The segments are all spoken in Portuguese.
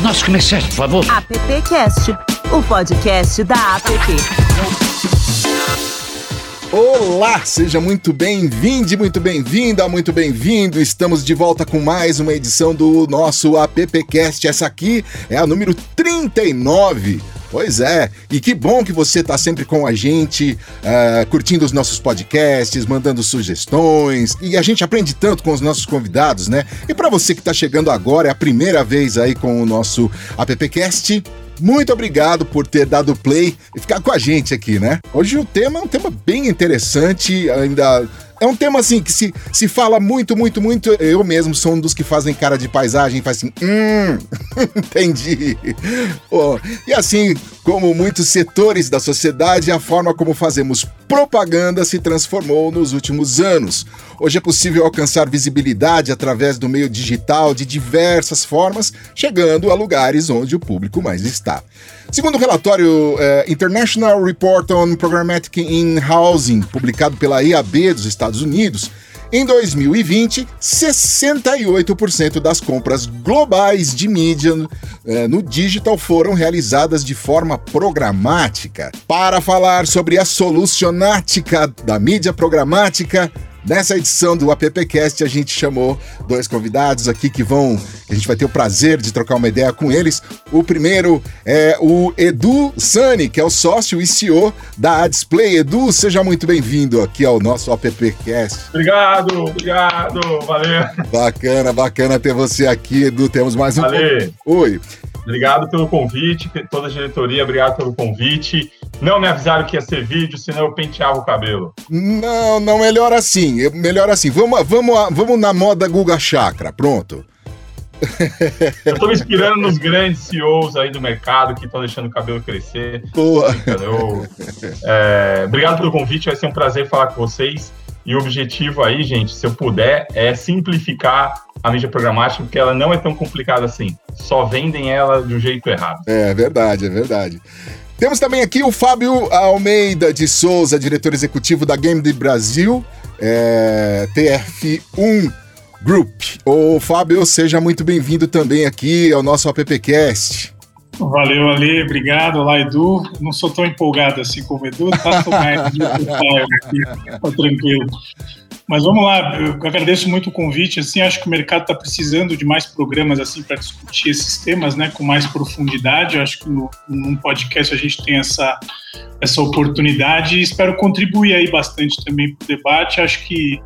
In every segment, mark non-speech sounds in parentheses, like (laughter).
os nossos comerciais, por favor. AppCast, o podcast da App. Olá, seja muito bem-vindo, muito bem-vinda, muito bem-vindo. Estamos de volta com mais uma edição do nosso AppCast. Essa aqui é a número 39. Pois é, e que bom que você está sempre com a gente, uh, curtindo os nossos podcasts, mandando sugestões, e a gente aprende tanto com os nossos convidados, né? E para você que está chegando agora, é a primeira vez aí com o nosso AppCast, muito obrigado por ter dado play e ficar com a gente aqui, né? Hoje o tema é um tema bem interessante, ainda é um tema assim que se, se fala muito, muito, muito. Eu mesmo sou um dos que fazem cara de paisagem, faz assim, hum, (laughs) entendi. Oh, e assim como muitos setores da sociedade, a forma como fazemos propaganda se transformou nos últimos anos. Hoje é possível alcançar visibilidade através do meio digital de diversas formas, chegando a lugares onde o público mais está. Segundo o relatório eh, International Report on Programmatic in Housing, publicado pela IAB dos Estados Unidos, em 2020, 68% das compras globais de mídia eh, no digital foram realizadas de forma programática. Para falar sobre a solucionática da mídia programática, Nessa edição do AppCast, a gente chamou dois convidados aqui que vão. A gente vai ter o prazer de trocar uma ideia com eles. O primeiro é o Edu Sani, que é o sócio e CEO da Adisplay. Edu, seja muito bem-vindo aqui ao nosso AppCast. Obrigado, obrigado, valeu. Bacana, bacana ter você aqui, Edu. Temos mais um. Valeu. Oi. Obrigado pelo convite, toda a diretoria, obrigado pelo convite. Não me avisaram que ia ser vídeo, senão eu penteava o cabelo. Não, não, melhor assim. Melhor assim. Vamos, vamos, vamos na moda Guga Chakra, pronto. Eu tô me inspirando nos grandes CEOs aí do mercado que estão deixando o cabelo crescer. Boa. Eu, é, obrigado pelo convite, vai ser um prazer falar com vocês. E o objetivo aí, gente, se eu puder, é simplificar a mídia programática, porque ela não é tão complicada assim. Só vendem ela do jeito errado. É verdade, é verdade. Temos também aqui o Fábio Almeida de Souza, diretor executivo da Game de Brasil, é, TF1 Group. Ô Fábio, seja muito bem-vindo também aqui ao nosso AppCast. Valeu, Ale, obrigado. Olá, Edu. Não sou tão empolgado assim como o Edu, tá, aqui, tá tranquilo. Mas vamos lá, eu agradeço muito o convite. Assim, acho que o mercado está precisando de mais programas assim para discutir esses temas, né, com mais profundidade. Eu acho que no, num podcast a gente tem essa essa oportunidade e espero contribuir aí bastante também para o debate. Acho que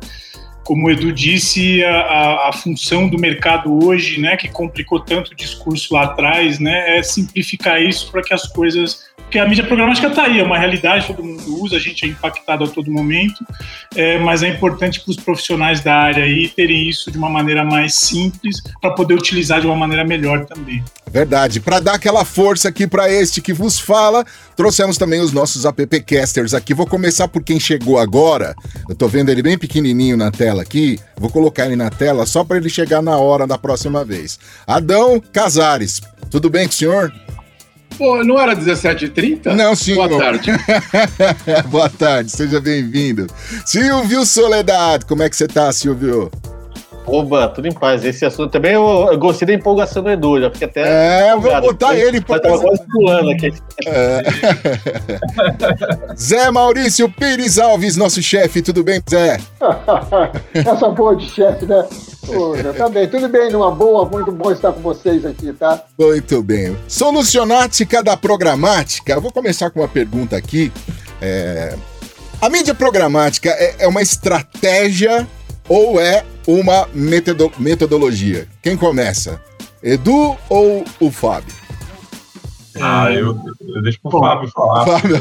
como o Edu disse, a, a, a, função do mercado hoje, né, que complicou tanto o discurso lá atrás, né, é simplificar isso para que as coisas porque a mídia programática está aí, é uma realidade, todo mundo usa, a gente é impactado a todo momento, é, mas é importante para os profissionais da área aí terem isso de uma maneira mais simples para poder utilizar de uma maneira melhor também. Verdade. Para dar aquela força aqui para este que vos fala, trouxemos também os nossos appcasters aqui. Vou começar por quem chegou agora. Eu estou vendo ele bem pequenininho na tela aqui. Vou colocar ele na tela só para ele chegar na hora da próxima vez. Adão Casares. Tudo bem com o senhor? Pô, não era 17h30? Não, senhor. Boa tarde. (laughs) Boa tarde, seja bem-vindo. Silvio Soledade, como é que você tá, Silvio? Oba, tudo em paz. Esse assunto também eu, eu gostei da empolgação do Edu, já fiquei até. É, vou botar ele para. Tava quase pulando aqui. É. (laughs) Zé Maurício Pires Alves, nosso chefe, tudo bem, Zé? (laughs) Essa boa de chefe, né? Poxa, tá bem, tudo bem, numa boa, muito bom estar com vocês aqui, tá? Muito bem. Solucionática da programática. Eu vou começar com uma pergunta aqui. É... A mídia programática é, é uma estratégia ou é uma metodo metodologia? Quem começa? Edu ou o Fábio? Ah, eu, eu deixo pro Fábio falar. Fábio.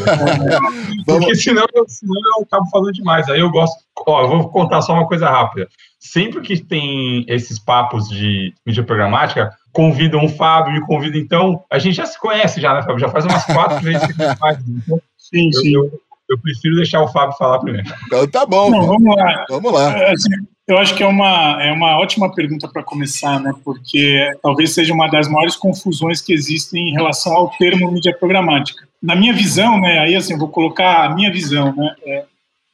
(laughs) Porque senão, senão eu acabo falando demais. Aí eu gosto. Ó, eu vou contar só uma coisa rápida. Sempre que tem esses papos de mídia programática, convidam o Fábio, me convidam. Então, a gente já se conhece, já, né, Fábio? Já faz umas quatro vezes que a gente faz. Então, sim, sim. Eu, eu prefiro deixar o Fábio falar primeiro. Então tá bom. Não, vamos lá. Vamos lá. É, assim, eu acho que é uma, é uma ótima pergunta para começar, né? Porque talvez seja uma das maiores confusões que existem em relação ao termo mídia programática. Na minha visão, né? Aí assim, vou colocar a minha visão, né? É,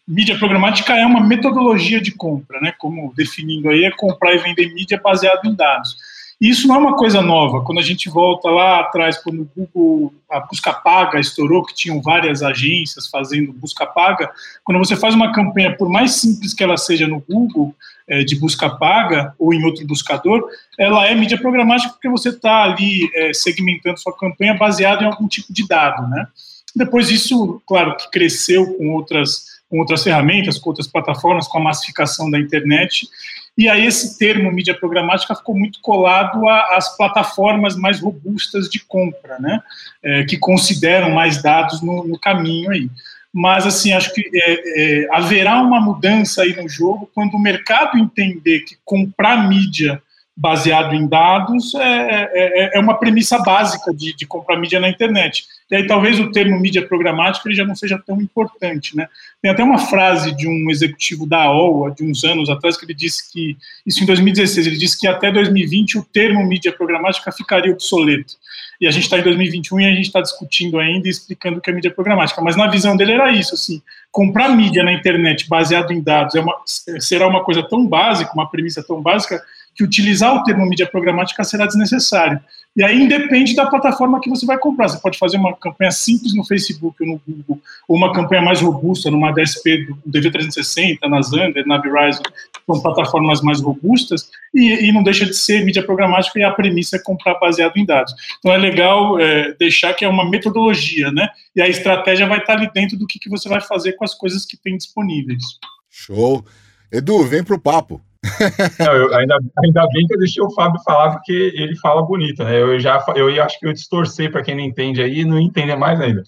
mídia programática é uma metodologia de compra, né? Como definindo aí, é comprar e vender mídia baseado em dados. Isso não é uma coisa nova. Quando a gente volta lá atrás, quando o Google, a busca paga estourou, que tinham várias agências fazendo busca paga, quando você faz uma campanha, por mais simples que ela seja no Google, é, de busca paga ou em outro buscador, ela é mídia programática porque você está ali é, segmentando sua campanha baseado em algum tipo de dado, né? Depois isso, claro, que cresceu com outras com outras ferramentas, com outras plataformas, com a massificação da internet, e aí esse termo mídia programática ficou muito colado às plataformas mais robustas de compra, né? É, que consideram mais dados no, no, caminho aí. Mas, assim, acho que é, é, haverá uma mudança aí no jogo quando o mercado entender que comprar mídia baseado em dados é, é, é, é uma premissa básica de, de, comprar mídia na internet. E aí talvez o termo mídia programática ele já não seja tão importante, né? Tem até uma frase de um executivo da AOL, de uns anos atrás, que ele disse que, isso em 2016, ele disse que até 2020 o termo mídia programática ficaria obsoleto. E a gente está em 2021 e a gente está discutindo ainda e explicando o que é mídia programática. Mas na visão dele era isso, assim, comprar mídia na internet baseado em dados é uma, será uma coisa tão básica, uma premissa tão básica, que utilizar o termo mídia programática será desnecessário. E aí independe da plataforma que você vai comprar. Você pode fazer uma campanha simples no Facebook ou no Google, ou uma campanha mais robusta numa DSP do DV360, na Zander, na Verizon, são plataformas mais robustas, e, e, não deixa de ser mídia programática e a premissa é comprar baseado em dados. Então é legal é, deixar que é uma metodologia, né? E a estratégia vai estar ali dentro do que, que você vai fazer com as coisas que tem disponíveis. Show! Edu, vem para o papo. (laughs) Não, eu, ainda, ainda bem que eu deixei o Fábio falar, porque ele fala bonito, né? Eu já eu acho que eu distorcer para quem não entende aí não entende mais ainda.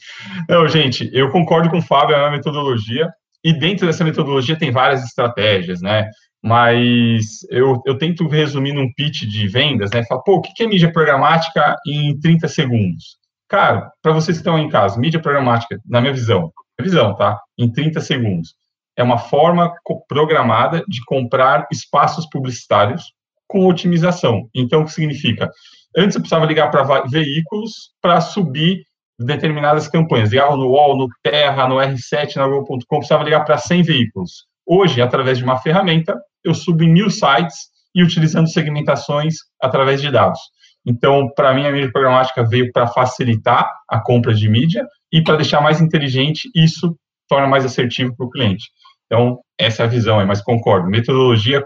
Não, gente, eu concordo com o Fábio, é uma metodologia, e dentro dessa metodologia tem várias estratégias, né? Mas eu, eu tento resumir num pitch de vendas, né? Fala, pô, o que é mídia programática em 30 segundos? Cara, para vocês que estão em casa, mídia programática, na minha visão, visão, tá? Em 30 segundos é uma forma programada de comprar espaços publicitários com otimização. Então, o que significa? Antes eu precisava ligar para veículos para subir determinadas campanhas. Ligava no UOL, no Terra, no R7, na Google.com, precisava ligar para 100 veículos. Hoje, através de uma ferramenta, eu subo em mil sites e utilizando segmentações através de dados. Então, para mim, a mídia programática veio para facilitar a compra de mídia e para deixar mais inteligente isso torna mais assertivo para o cliente. Então, essa é a visão, mas concordo. Metodologia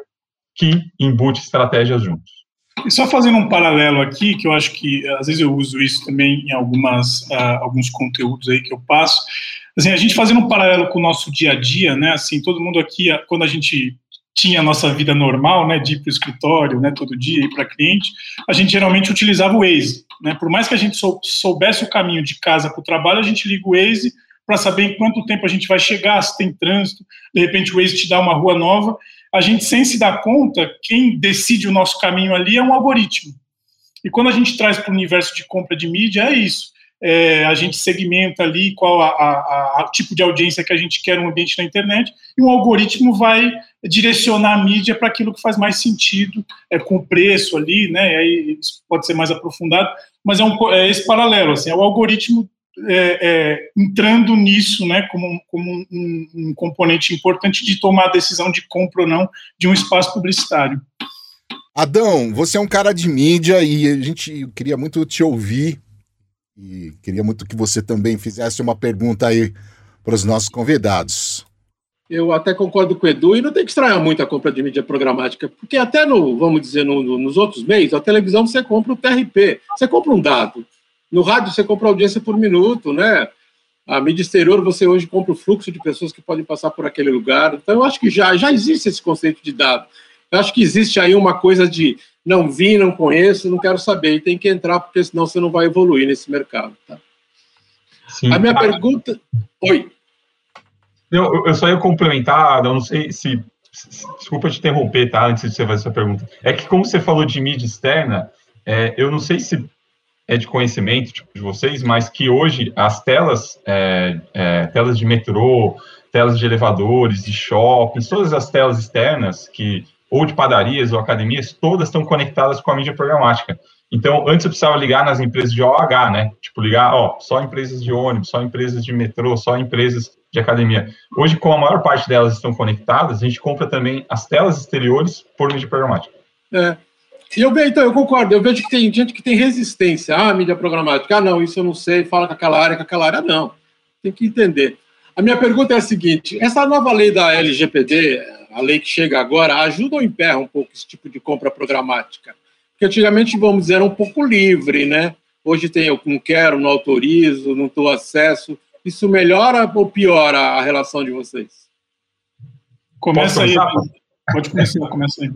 que embute estratégias juntos. E só fazendo um paralelo aqui, que eu acho que às vezes eu uso isso também em algumas, uh, alguns conteúdos aí que eu passo. Assim, a gente fazendo um paralelo com o nosso dia a dia, né? Assim, todo mundo aqui, quando a gente tinha a nossa vida normal, né, de ir para o escritório, né, todo dia, ir para cliente, a gente geralmente utilizava o Waze, né? Por mais que a gente soubesse o caminho de casa para o trabalho, a gente liga o Waze para saber em quanto tempo a gente vai chegar, se tem trânsito, de repente o Waze te dá uma rua nova. A gente, sem se dar conta, quem decide o nosso caminho ali é um algoritmo. E quando a gente traz para o universo de compra de mídia, é isso. É, a gente segmenta ali qual o tipo de audiência que a gente quer no ambiente na internet, e um algoritmo vai direcionar a mídia para aquilo que faz mais sentido, é, com o preço ali, né? Aí isso pode ser mais aprofundado, mas é, um, é esse paralelo, assim, é o algoritmo é, é, entrando nisso né, como, como um, um, componente importante de tomar a decisão de compra ou não de um espaço publicitário. Adão, você é um cara de mídia e a gente queria muito te ouvir e queria muito que você também fizesse uma pergunta aí para os nossos convidados. Eu até concordo com o Edu e não tem que estranhar muito a compra de mídia programática, porque até no, vamos dizer, no, no, nos outros meios, a televisão você compra o TRP, você compra um dado. No rádio você compra audiência por minuto, né? A mídia exterior você hoje compra o fluxo de pessoas que podem passar por aquele lugar. Então eu acho que já, já existe esse conceito de dado. Eu acho que existe aí uma coisa de não vi, não conheço, não quero saber. E tem que entrar, porque senão você não vai evoluir nesse mercado. Tá? Sim. A minha ah, pergunta. Oi. Eu, eu só ia complementar, eu não sei se. Desculpa te interromper, tá? Antes de você fazer essa pergunta. É que, como você falou de mídia externa, é, eu não sei se é de conhecimento tipo, de vocês, mas que hoje as telas, é, é, telas de metrô, telas de elevadores, de shoppings, todas as telas externas, que ou de padarias ou academias, todas estão conectadas com a mídia programática. Então, antes eu precisava ligar nas empresas de OH, né? Tipo, ligar, ó, só empresas de ônibus, só empresas de metrô, só empresas de academia. Hoje, como a maior parte delas estão conectadas, a gente compra também as telas exteriores por mídia programática. É, Eu vejo, então, eu concordo. Eu vejo que tem gente que tem resistência à mídia programática. Ah, não, isso eu não sei, fala com aquela área, com aquela área. Não. Tem que entender. A minha pergunta é a seguinte: essa nova lei da LGPD, a lei que chega agora, ajuda ou emperra um pouco esse tipo de compra programática? Porque antigamente, vamos dizer, era um pouco livre, né? Hoje tem eu não quero, não autorizo, não estou acesso. Isso melhora ou piora a relação de vocês? Começa aí. Pode começar, começa aí.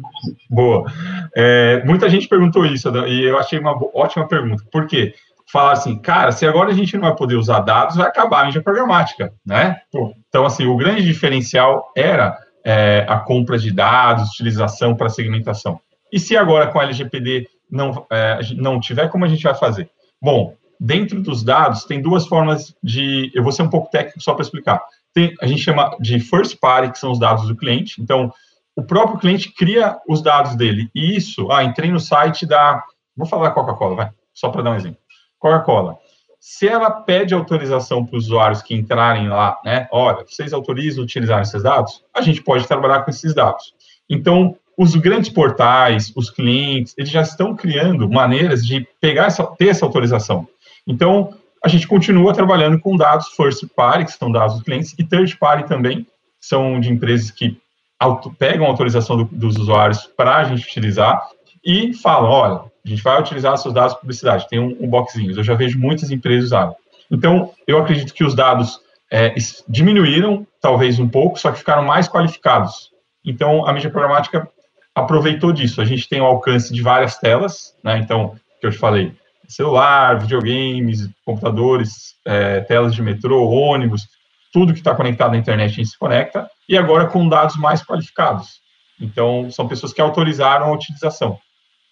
Boa. É, muita gente perguntou isso e eu achei uma ótima pergunta. Por quê? Falar assim, cara, se agora a gente não vai poder usar dados, vai acabar a mídia programática, né? Então, assim, o grande diferencial era é, a compra de dados, utilização para segmentação. E se agora com a LGPD não, é, não tiver, como a gente vai fazer? Bom, dentro dos dados, tem duas formas de. Eu vou ser um pouco técnico só para explicar. Tem, a gente chama de first party, que são os dados do cliente. Então, o próprio cliente cria os dados dele. E isso, ah, entrei no site da. Vou falar Coca-Cola, vai, só para dar um exemplo. Coca-Cola. Se ela pede autorização para os usuários que entrarem lá, né? Olha, vocês autorizam utilizar esses dados? A gente pode trabalhar com esses dados. Então, os grandes portais, os clientes, eles já estão criando maneiras de pegar essa, ter essa autorização. Então, a gente continua trabalhando com dados first party, que são dados dos clientes, e third party também, são de empresas que auto, pegam a autorização do, dos usuários para a gente utilizar e falam, olha, a gente vai utilizar seus dados de publicidade, tem um, um boxzinho, eu já vejo muitas empresas usarem. Então, eu acredito que os dados é, diminuíram, talvez um pouco, só que ficaram mais qualificados. Então, a mídia programática aproveitou disso. A gente tem o alcance de várias telas, né? Então, que eu te falei, celular, videogames, computadores, é, telas de metrô, ônibus, tudo que está conectado à internet a gente se conecta, e agora com dados mais qualificados. Então, são pessoas que autorizaram a utilização.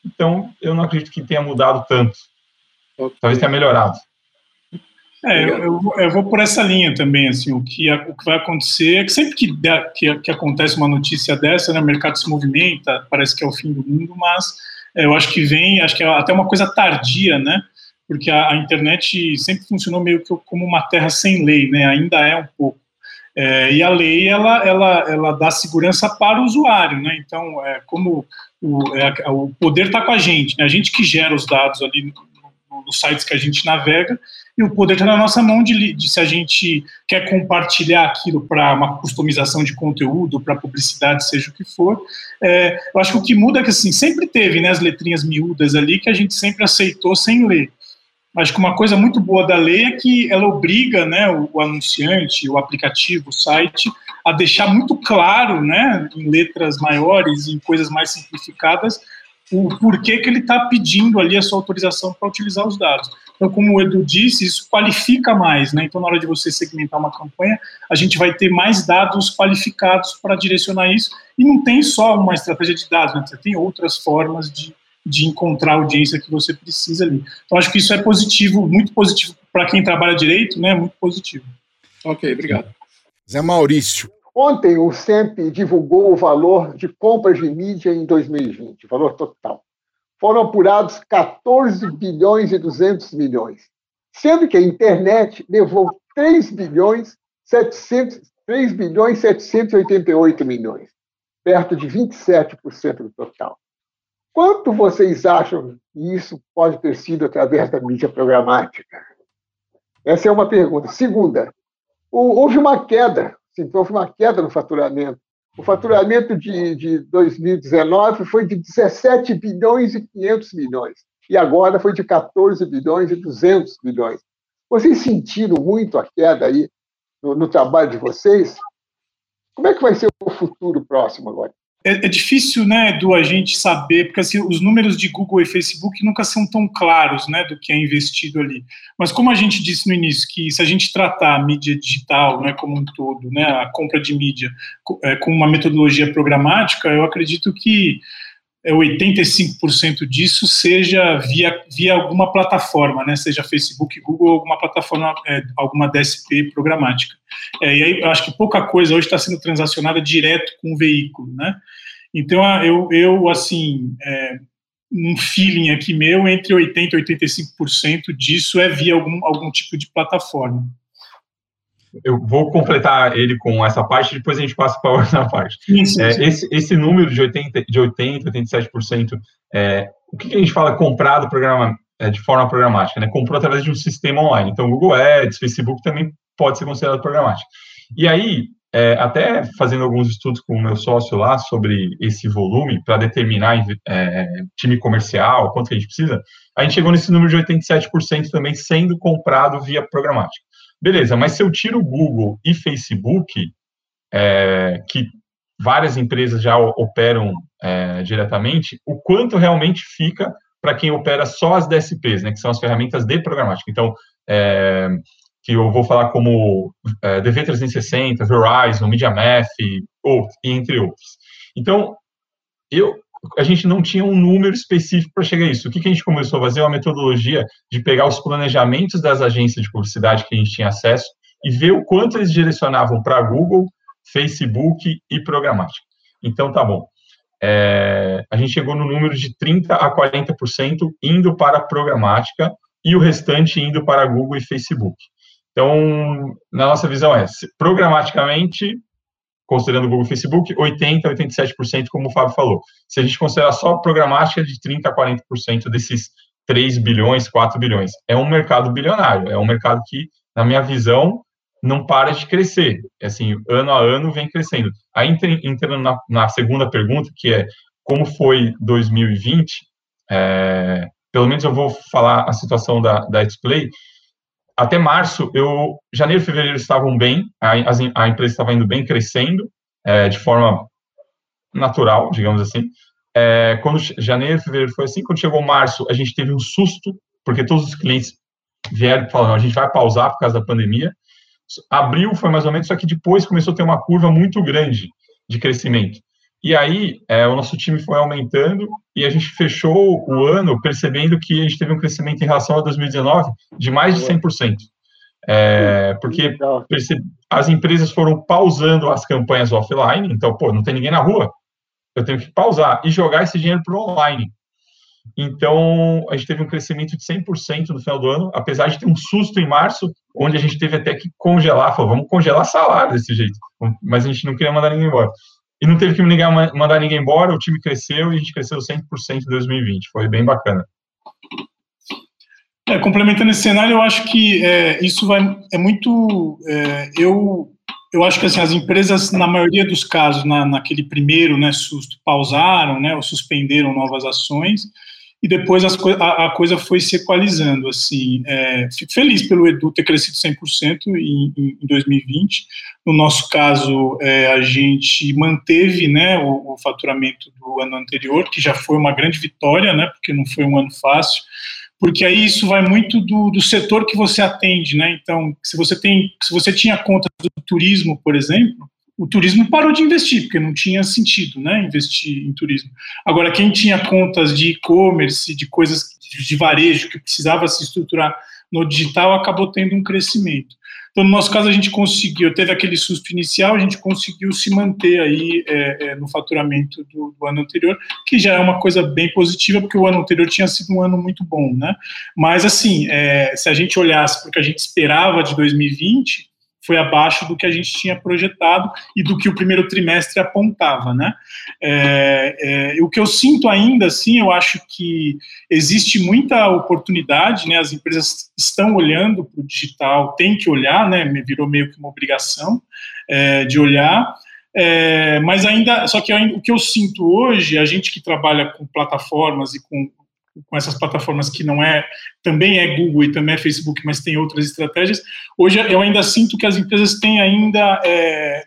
Então, eu não acredito que tenha mudado tanto. Talvez tenha melhorado. É, eu, eu, eu, vou por essa linha também, assim, o que, o que vai acontecer é que sempre que, que, que, acontece uma notícia dessa, né, o mercado se movimenta, parece que é o fim do mundo, mas é, eu acho que vem, acho que é até uma coisa tardia, né, porque a, a internet sempre funcionou meio que como uma terra sem lei, né, ainda é um pouco. É, e a lei, ela, ela, ela dá segurança para o usuário, né, então, é, como o, é, o poder está com a gente, né, a gente que gera os dados ali nos sites que a gente navega, e o poder está na nossa mão de, de, se a gente quer compartilhar aquilo para uma customização de conteúdo, para publicidade, seja o que for. É, eu acho que o que muda é que assim, sempre teve né, as letrinhas miúdas ali que a gente sempre aceitou sem ler. Acho que uma coisa muito boa da lei é que ela obriga né, o, o anunciante, o aplicativo, o site, a deixar muito claro, né, em letras maiores, em coisas mais simplificadas, o porquê que ele está pedindo ali a sua autorização para utilizar os dados. Então, como o Edu disse, isso qualifica mais, né? Então, na hora de você segmentar uma campanha, a gente vai ter mais dados qualificados para direcionar isso. E não tem só uma estratégia de dados, né? Você tem outras formas de, de encontrar a audiência que você precisa ali. Então, acho que isso é positivo, muito positivo para quem trabalha direito, né? Muito positivo. Ok, obrigado. Zé Maurício. Ontem o SEMP divulgou o valor de compras de mídia em 2020, valor total foram apurados 14 bilhões e 200 milhões, sendo que a internet levou 3 bilhões 700, 3 bilhões 788 milhões, perto de 27% do total. Quanto vocês acham que isso pode ter sido através da mídia programática? Essa é uma pergunta. Segunda, houve uma queda, sim, houve uma queda no faturamento o faturamento de, de 2019 foi de 17 bilhões e 500 milhões. E agora foi de 14 bilhões e 200 milhões. Vocês sentiram muito a queda aí no, no trabalho de vocês? Como é que vai ser o futuro próximo agora? É, é, difícil, né, do a gente saber, porque assim, os números de Google e Facebook nunca são tão claros, né, do que é investido ali. Mas como a gente disse no início, que se a gente tratar a mídia digital, né, como um todo, né, a compra de mídia é, com uma metodologia programática, eu acredito que 85% é, disso seja via, via alguma plataforma, né, seja Facebook, Google, alguma plataforma, é, alguma DSP programática. É, e aí eu acho que pouca coisa hoje está sendo transacionada direto com o veículo, né? Então eu, eu assim, é, um feeling aqui meu entre 80% e 85% disso é via algum, algum tipo de plataforma. Eu vou completar ele com essa parte, depois a gente passa para a outra parte. É. Esse, esse número de 80, de 80 87%, é, o que, que, a gente fala comprado programa, é, de forma programática? Né? Comprou através de um sistema online. Então, Google Ads, Facebook também pode ser considerado programático. E aí, é, até fazendo alguns estudos com o meu sócio lá sobre esse volume, para determinar é, time comercial, quanto que a gente precisa, a gente chegou nesse número de 87% também sendo comprado via programática. Beleza, mas se eu tiro o Google e Facebook, é, que várias empresas já operam é, diretamente, o quanto realmente fica para quem opera só as DSPs, né, que são as ferramentas de programática. Então, é, que eu vou falar como é, DV360, Verizon, MediaMath, ou, entre outros. Então, eu, a gente não tinha um número específico para chegar a isso. O que, que a gente começou a fazer? Uma metodologia de pegar os planejamentos das agências de publicidade que a gente tinha acesso e ver o quanto eles direcionavam para Google, Facebook e programática. Então, tá bom. É, a gente chegou no número de 30% a 40% indo para programática e o restante indo para Google e Facebook. Então, na nossa visão é, programaticamente, considerando o Google e Facebook, 80% a 87%, como o Fábio falou. Se a gente considerar só programática, de 30% a 40% desses 3 bilhões, 4 bilhões. É um mercado bilionário, é um mercado que, na minha visão, não para de crescer. Assim, ano a ano vem crescendo. Aí, entrando na, na segunda pergunta, que é como foi 2020, é, pelo menos eu vou falar a situação da, da Display, até março, eu, janeiro e fevereiro estavam bem, a, a empresa estava indo bem, crescendo, é, de forma natural, digamos assim. É, quando janeiro fevereiro foi assim, quando chegou março, a gente teve um susto, porque todos os clientes vieram falando, a gente vai pausar por causa da pandemia. Abril foi mais ou menos, só que depois começou a ter uma curva muito grande de crescimento. E aí, é, o nosso time foi aumentando e a gente fechou o ano percebendo que a gente teve um crescimento em relação a 2019 de mais de 100%. É, porque as empresas foram pausando as campanhas offline, então, pô, não tem ninguém na rua, eu tenho que pausar e jogar esse dinheiro para online. Então, a gente teve um crescimento de 100% no final do ano, apesar de ter um susto em março, onde a gente teve até que congelar, falou, vamos congelar salário desse jeito, mas a gente não queria mandar ninguém embora. E não teve que ninguém, mandar ninguém embora, o time cresceu e a gente cresceu 100% em 2020. Foi bem bacana. É, complementando esse cenário, eu acho que é, isso vai, é muito. É, eu, eu acho que assim, as empresas, na maioria dos casos, na, naquele primeiro né, susto, pausaram né, ou suspenderam novas ações e depois as, a, a, coisa foi se equalizando, assim, é, fico feliz pelo Edu ter crescido 100% em, em 2020, no nosso caso, é, a gente manteve, né, o, o, faturamento do ano anterior, que já foi uma grande vitória, né, porque não foi um ano fácil, porque aí isso vai muito do, do setor que você atende, né, então, se você tem, se você tinha conta do turismo, por exemplo, o turismo parou de investir, porque não tinha sentido né, investir em turismo. Agora, quem tinha contas de e-commerce, de coisas de varejo, que precisava se estruturar no digital, acabou tendo um crescimento. Então, no nosso caso, a gente conseguiu, teve aquele susto inicial, a gente conseguiu se manter aí é, é, no faturamento do, do, ano anterior, que já é uma coisa bem positiva, porque o ano anterior tinha sido um ano muito bom, né? Mas, assim, é, se a gente olhasse para o que a gente esperava de 2020, foi abaixo do que a gente tinha projetado e do que o primeiro trimestre apontava, né? É, é, o que eu sinto ainda, assim, eu acho que existe muita oportunidade, né? As empresas estão olhando para o digital, tem que olhar, né? Virou meio que uma obrigação é, de olhar. É, mas ainda, só que o que eu sinto hoje, a gente que trabalha com plataformas e com com essas plataformas que não é, também é Google e também é Facebook, mas tem outras estratégias. Hoje eu ainda sinto que as empresas têm ainda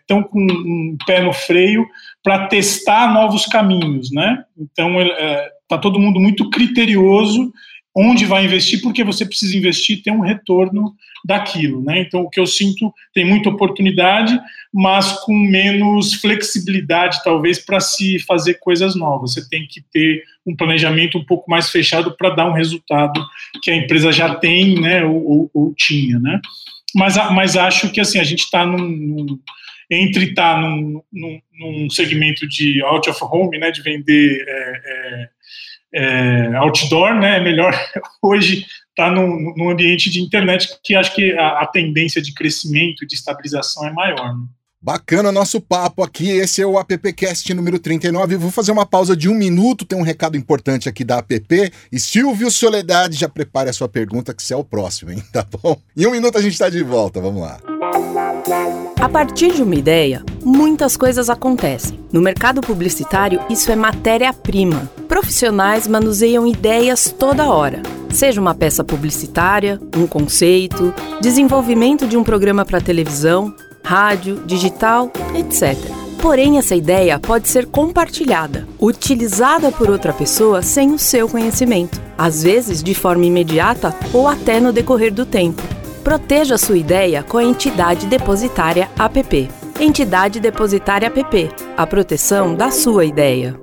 estão é, com um pé no freio para testar novos caminhos, né? Então está é, tá todo mundo muito criterioso onde vai investir, porque você precisa investir e ter um retorno daquilo, né? Então, o que eu sinto tem muita oportunidade, mas com menos flexibilidade, talvez, para se fazer coisas novas. Você tem que ter um planejamento um pouco mais fechado para dar um resultado que a empresa já tem, né? Ou, ou, ou tinha, né? Mas, mas acho que assim a gente está num, num, entre estar tá num, num, num, segmento de out of home, né? De vender é, é, é, outdoor, né? É melhor (laughs) hoje estar tá num, num, ambiente de internet que acho que a, a tendência de crescimento, de estabilização é maior. Né? Bacana nosso papo aqui. Esse é o AppCast número 39. Eu vou fazer uma pausa de um minuto. Tem um recado importante aqui da App. E Silvio Soledade, já prepare a sua pergunta, que você é o próximo, hein? (laughs) Tá bom? Em um minuto a gente está de volta. Vamos lá. A partir de uma ideia, muitas coisas acontecem. No mercado publicitário, isso é matéria-prima. Profissionais manuseiam ideias toda hora. Seja uma peça publicitária, um conceito, desenvolvimento de um programa para televisão rádio, digital, etc. Porém, essa ideia pode ser compartilhada, utilizada por outra pessoa sem o seu conhecimento, às vezes de forma imediata ou até no decorrer do tempo. Proteja sua ideia com a entidade depositária APP. Entidade depositária APP a proteção da sua ideia.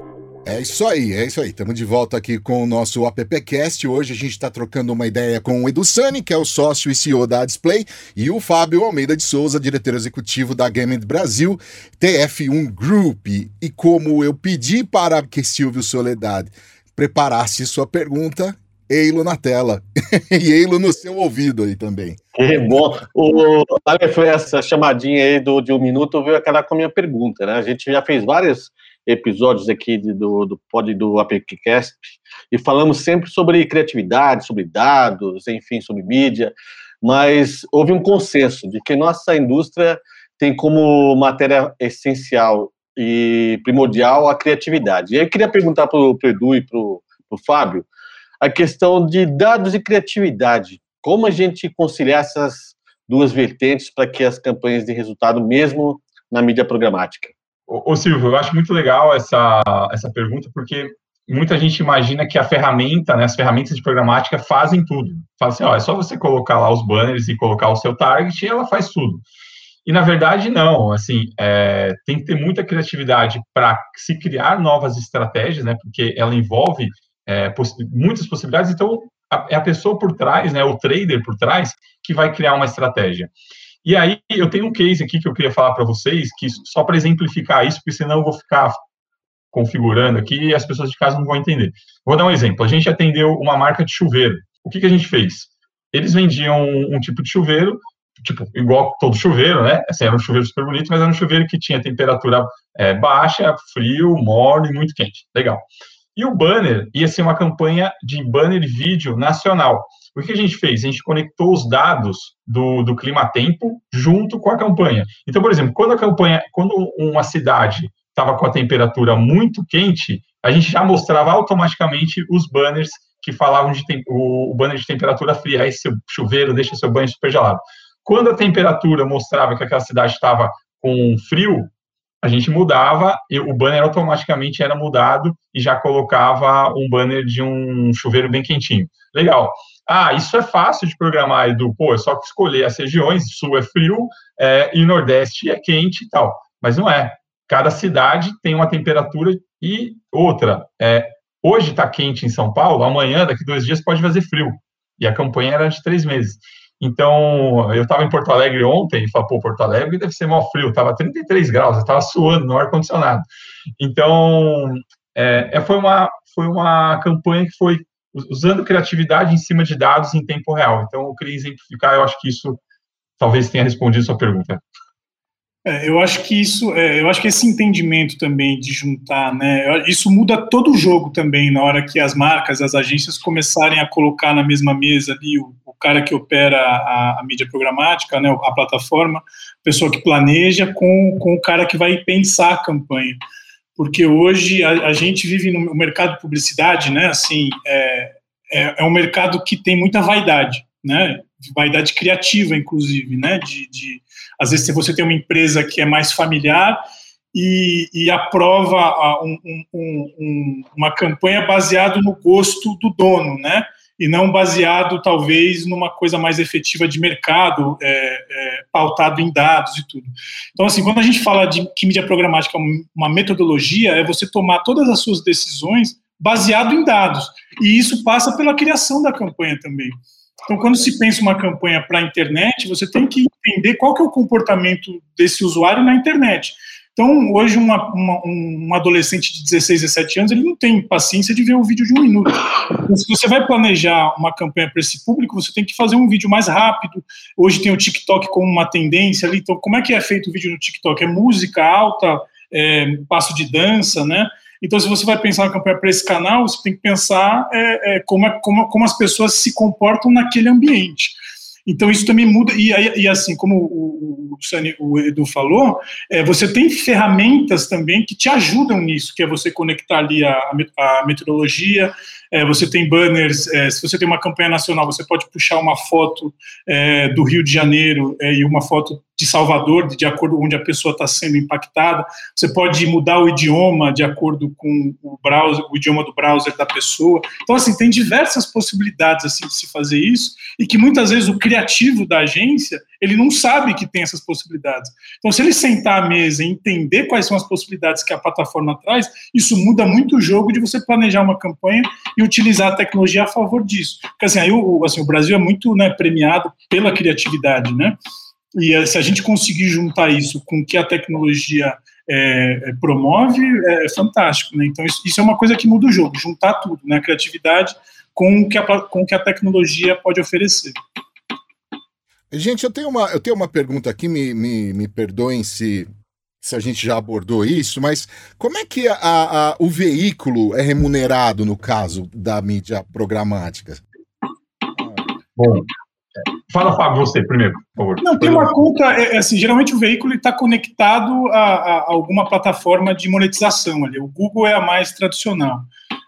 É isso aí, é isso aí. Estamos de volta aqui com o nosso AppCast. Hoje a gente está trocando uma ideia com o Edu Sani, que é o sócio e CEO da Display, e o Fábio Almeida de Souza, diretor executivo da Game Brasil, TF1 Group. E como eu pedi para que Silvio Soledade preparasse sua pergunta, Eilo na tela. (laughs) e Eilo no seu ouvido aí também. Bom. O, foi essa chamadinha aí do, de um minuto veio aquela com a minha pergunta, né? A gente já fez várias episódios aqui do, do pod do AppCast e falamos sempre sobre criatividade, sobre dados, enfim, sobre mídia, mas houve um consenso de que nossa indústria tem como matéria essencial e primordial a criatividade. E aí eu queria perguntar para o Edu e para o Fábio a questão de dados e criatividade. Como a gente conciliar essas duas vertentes para que as campanhas de resultado mesmo na mídia programática? Ô, Silvio, eu acho muito legal essa, essa pergunta, porque muita gente imagina que a ferramenta, né, as ferramentas de programática fazem tudo. Fala assim, ó, é só você colocar lá os banners e colocar o seu target e ela faz tudo. E na verdade não, assim, é, tem que ter muita criatividade para se criar novas estratégias, né, porque ela envolve é, poss muitas possibilidades. Então a, é a pessoa por trás, né, o trader por trás, que vai criar uma estratégia. E aí, eu tenho um case aqui que eu queria falar para vocês, que só para exemplificar isso, porque senão eu vou ficar configurando aqui e as pessoas de casa não vão entender. Vou dar um exemplo. A gente atendeu uma marca de chuveiro. O que, que a gente fez? Eles vendiam um, um tipo de chuveiro, tipo, igual todo chuveiro, né? Assim, era um chuveiro super bonito, mas era um chuveiro que tinha temperatura é, baixa, frio, morno e muito quente. Legal. E o banner ia ser uma campanha de banner vídeo nacional. O que a gente fez? A gente conectou os dados do, do clima-tempo junto com a campanha. Então, por exemplo, quando a campanha, quando uma cidade estava com a temperatura muito quente, a gente já mostrava automaticamente os banners que falavam de o, o banner de temperatura fria, aí seu chuveiro deixa seu banho super gelado. Quando a temperatura mostrava que aquela cidade estava com frio, a gente mudava o banner automaticamente era mudado e já colocava um banner de um chuveiro bem quentinho. Legal. Ah, isso é fácil de programar, Edu. Pô, é só escolher as regiões, sul é frio é, e nordeste é quente e tal. Mas não é. Cada cidade tem uma temperatura e outra. É, hoje está quente em São Paulo, amanhã, daqui dois dias, pode fazer frio. E a campanha era de três meses. Então, eu estava em Porto Alegre ontem e falei, pô, Porto Alegre deve ser mal frio, estava 33 graus, eu estava suando no ar-condicionado. Então, é, é, foi, uma, foi uma campanha que foi usando criatividade em cima de dados em tempo real. Então, eu queria exemplificar, eu acho que isso talvez tenha respondido sua pergunta. É, eu acho que isso, é, eu acho que esse entendimento também de juntar, né, isso muda todo o jogo também na hora que as marcas, as agências começarem a colocar na mesma mesa ali o, o cara que opera a, a, mídia programática, né, a plataforma, a pessoa que planeja com, com o cara que vai pensar a campanha porque hoje a, a, gente vive no mercado de publicidade, né? Assim, é, é, é, um mercado que tem muita vaidade, né? Vaidade criativa, inclusive, né? De, de às vezes você tem uma empresa que é mais familiar e, e aprova um, um, um, uma campanha baseado no gosto do dono, né? e não baseado, talvez, numa coisa mais efetiva de mercado, é, é, pautado em dados e tudo. Então, assim, quando a gente fala de que mídia programática é uma metodologia, é você tomar todas as suas decisões baseado em dados. E isso passa pela criação da campanha também. Então, quando se pensa uma campanha para a internet, você tem que entender qual que é o comportamento desse usuário na internet. Então, hoje, uma, uma, um adolescente de 16, 17 anos, ele não tem paciência de ver um vídeo de um minuto. Então, se você vai planejar uma campanha para esse público, você tem que fazer um vídeo mais rápido. Hoje tem o TikTok como uma tendência ali. Então, como é que é feito o vídeo no TikTok? É música alta, é, passo de dança, né? Então, se você vai pensar uma campanha para esse canal, você tem que pensar é, é, como, é, como, como as pessoas se comportam naquele ambiente. Então isso também muda, e, e assim, como o, o, o Edu falou, é, você tem ferramentas também que te ajudam nisso, que é você conectar ali a, a é, você tem banners, é, se você tem uma campanha nacional, você pode puxar uma foto é, do Rio de Janeiro é, e uma foto de Salvador, de, de acordo onde a pessoa está sendo impactada. Você pode mudar o idioma de acordo com o browser, o idioma do browser da pessoa. Então, assim, tem diversas possibilidades assim de se fazer isso e que muitas vezes o criativo da agência ele não sabe que tem essas possibilidades. Então, se ele sentar à mesa e entender quais são as possibilidades que a plataforma traz, isso muda muito o jogo de você planejar uma campanha e utilizar a tecnologia a favor disso. Porque assim, aí, o, assim, o Brasil é muito né, premiado pela criatividade, né? E eh, se a gente conseguir juntar isso com o que a tecnologia é, promove, é, é fantástico. Né? Então, isso, isso, é uma coisa que muda o jogo, juntar tudo, né? a criatividade com o que a, com o que a tecnologia pode oferecer. Gente, eu tenho uma, eu tenho uma pergunta aqui, me, me, me perdoem se, se a gente já abordou isso, mas como é que a, a, o veículo é remunerado no caso da mídia programática? Bom, Fala, Fábio, você primeiro, por favor. Não, tem uma conta, é, é, assim, geralmente o veículo está conectado a, a, alguma plataforma de monetização ali. O Google é a mais tradicional.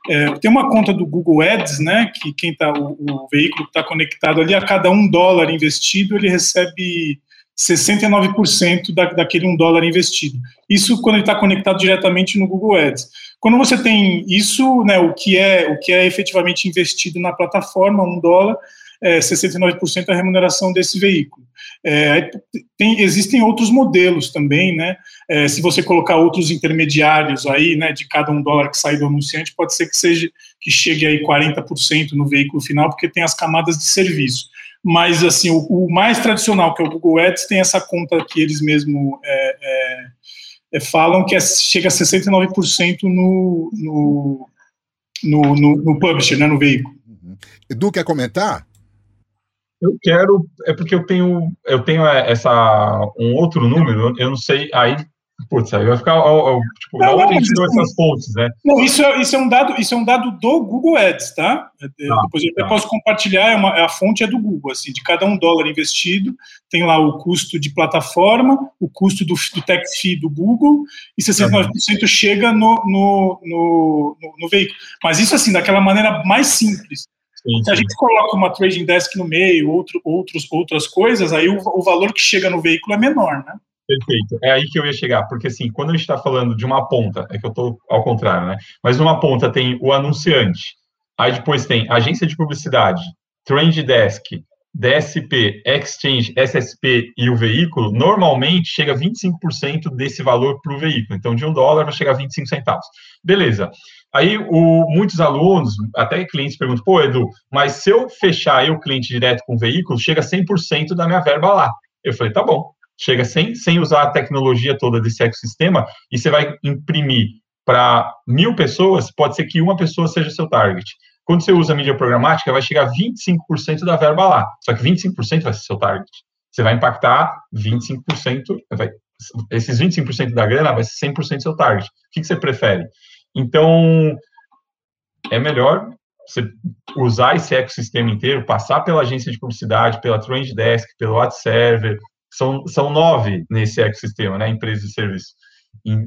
É, tem uma conta do Google Ads, né, que quem tá, o, o veículo está conectado ali, a cada um dólar investido, ele recebe 69% da, daquele um dólar investido. Isso quando ele está conectado diretamente no Google Ads. Quando você tem isso, né, o que é o que é efetivamente investido na plataforma, um dólar, é, 69% a remuneração desse veículo. É, tem, existem outros modelos também, né? É, se você colocar outros intermediários aí, né, de cada um dólar que sai do anunciante, pode ser que seja que chegue aí 40% no veículo final, porque tem as camadas de serviço. Mas assim, o, o mais tradicional, que é o Google Ads, tem essa conta que eles mesmo é, é, é falam que chega a 69% no, no, no, no, no publisher, né, no veículo. Uhum. Edu, quer comentar? Eu quero, é porque eu tenho, eu tenho é, essa um outro número, eu não sei, aí, putz, aí vai ficar, tipo, não, onde a gente deu essas fontes, né? Não, isso é, isso é um dado, isso é um dado do Google Ads, tá? É, é, tá Depois eu tá. posso compartilhar, é uma, a fonte é do Google, assim, de cada um dólar investido, tem lá o custo de plataforma, o custo do, do tax fee do Google, e 69% tá chega no, no, no, no, no veículo. Mas isso, assim, daquela maneira mais simples. Sim, Se a gente coloca uma trading desk no meio, outro, outros, outras coisas, aí o, o valor que chega no veículo é menor, né? Perfeito. É aí que eu ia chegar, porque assim, quando a gente está falando de uma ponta, é que eu estou ao contrário, né? Mas numa ponta tem o anunciante, aí depois tem agência de publicidade, trade desk, DSP, exchange, SSP e o veículo, normalmente chega a 25% desse valor para o veículo. Então, de um dólar vai chegar a 25 centavos. Beleza. Aí o, muitos alunos, até clientes perguntam, pô, Edu, mas se eu fechar eu, cliente direto com o veículo, chega 100% da minha verba lá. Eu falei, tá bom, chega sem, sem usar a tecnologia toda desse ecossistema e você vai imprimir para mil pessoas, pode ser que uma pessoa seja seu target. Quando você usa mídia programática, vai chegar 25% da verba lá. Só que 25% vai ser seu target. Você vai impactar 25%, vai, esses 25% da grana vai ser 100% seu target. O que, que você prefere? Então, é melhor você usar esse ecossistema inteiro, passar pela agência de publicidade, pela Trend Desk, pelo WhatsApp Server, são, são nove nesse ecossistema, né, empresas de serviço.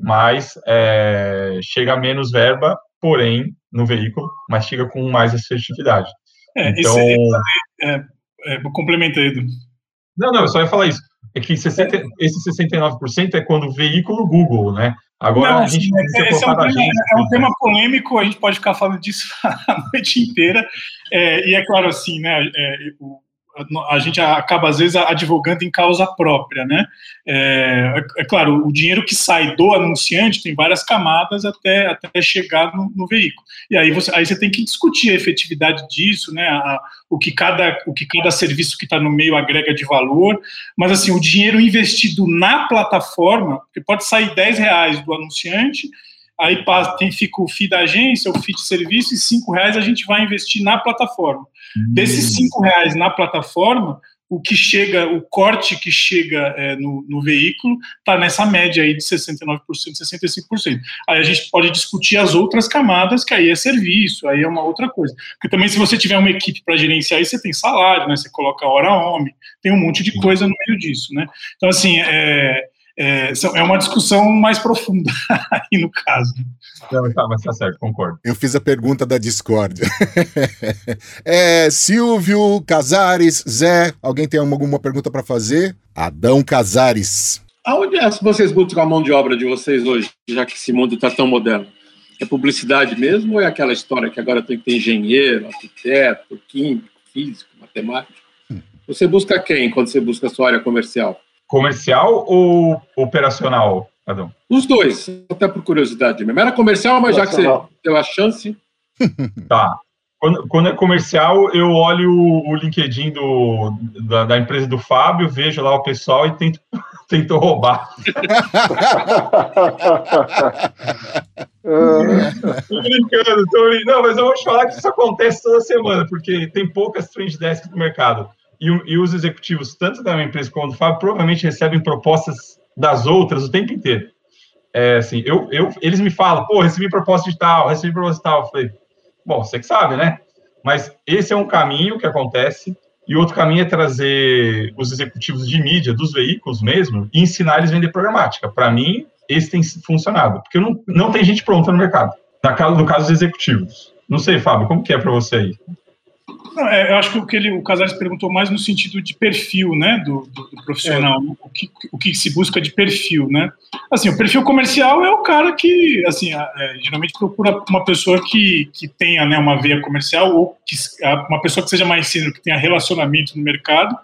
Mas é, chega menos verba, porém, no veículo, mas chega com mais assertividade. É, então, esse, é, é, complementei. Não, não, eu só ia falar isso. É que 60, esse 69% é quando o veículo Google, né? Agora Não, a gente é, esse é um, tema, é um tema polêmico, a gente pode ficar falando disso (laughs) a noite inteira. É, e é claro, assim, né? É, o, a gente acaba, às vezes, advogando em causa própria, né? É, é, é, claro, o dinheiro que sai do anunciante tem várias camadas até, até chegar no, no veículo. E aí você, aí você tem que discutir a efetividade disso, né? A, o, que cada, o que cada serviço que está no meio agrega de valor. Mas, assim, o dinheiro investido na plataforma, que pode sair 10 reais do anunciante aí tem, fica o FII da agência, o FII de serviço, e cinco reais a gente vai investir na plataforma. Hum. Desses cinco reais na plataforma, o que chega, o corte que chega é, no, no, veículo está nessa média aí de 69%, 65%. Aí a gente pode discutir as outras camadas, que aí é serviço, aí é uma outra coisa. Porque também se você tiver uma equipe para gerenciar, aí você tem salário, né? Você coloca hora homem, tem um monte de coisa no meio disso, né? Então, assim, é, é, é uma discussão mais profunda (laughs) aí no caso. Não, tá, mas tá certo, concordo. Eu fiz a pergunta da discórdia. (laughs) é, Silvio, Casares, Zé, alguém tem alguma pergunta para fazer? Adão Casares. Aonde é vocês buscam a mão de obra de vocês hoje, já que esse mundo está tão moderno? É publicidade mesmo ou é aquela história que agora tem que ter engenheiro, arquiteto, químico, físico, matemático? Hum. Você busca quem quando você busca a sua área comercial? Comercial ou operacional, Adão? Os dois, até por curiosidade mesmo. Era comercial, mas já que você deu a chance. (laughs) tá. Quando, quando, é comercial, eu olho o LinkedIn do, da, da, empresa do Fábio, vejo lá o pessoal e tento, (laughs) tento roubar. tô brincando, tô brincando. Não, mas eu vou te falar que isso acontece toda semana, porque tem poucas trend desks no mercado e, e os executivos, tanto da empresa como do Fábio, provavelmente recebem propostas das outras o tempo inteiro. É, assim, eu, eu, eles me falam, pô, recebi proposta de tal, recebi proposta de tal. Eu falei, bom, você que sabe, né? Mas esse é um caminho que acontece, e outro caminho é trazer os executivos de mídia, dos veículos mesmo, e ensinar eles a vender programática. Para mim, esse tem funcionado, porque não, não tem gente pronta no mercado, na, no caso dos executivos. Não sei, Fábio, como que é para você aí? Não, é, eu acho que o que ele, o Casares perguntou mais no sentido de perfil, né, do, do, do profissional, é. o, que, o que se busca de perfil, né? Assim, o perfil comercial é o cara que, assim, é, geralmente procura uma pessoa que, que tenha, né, uma veia comercial ou que uma pessoa que seja mais sênior, que tenha relacionamento no mercado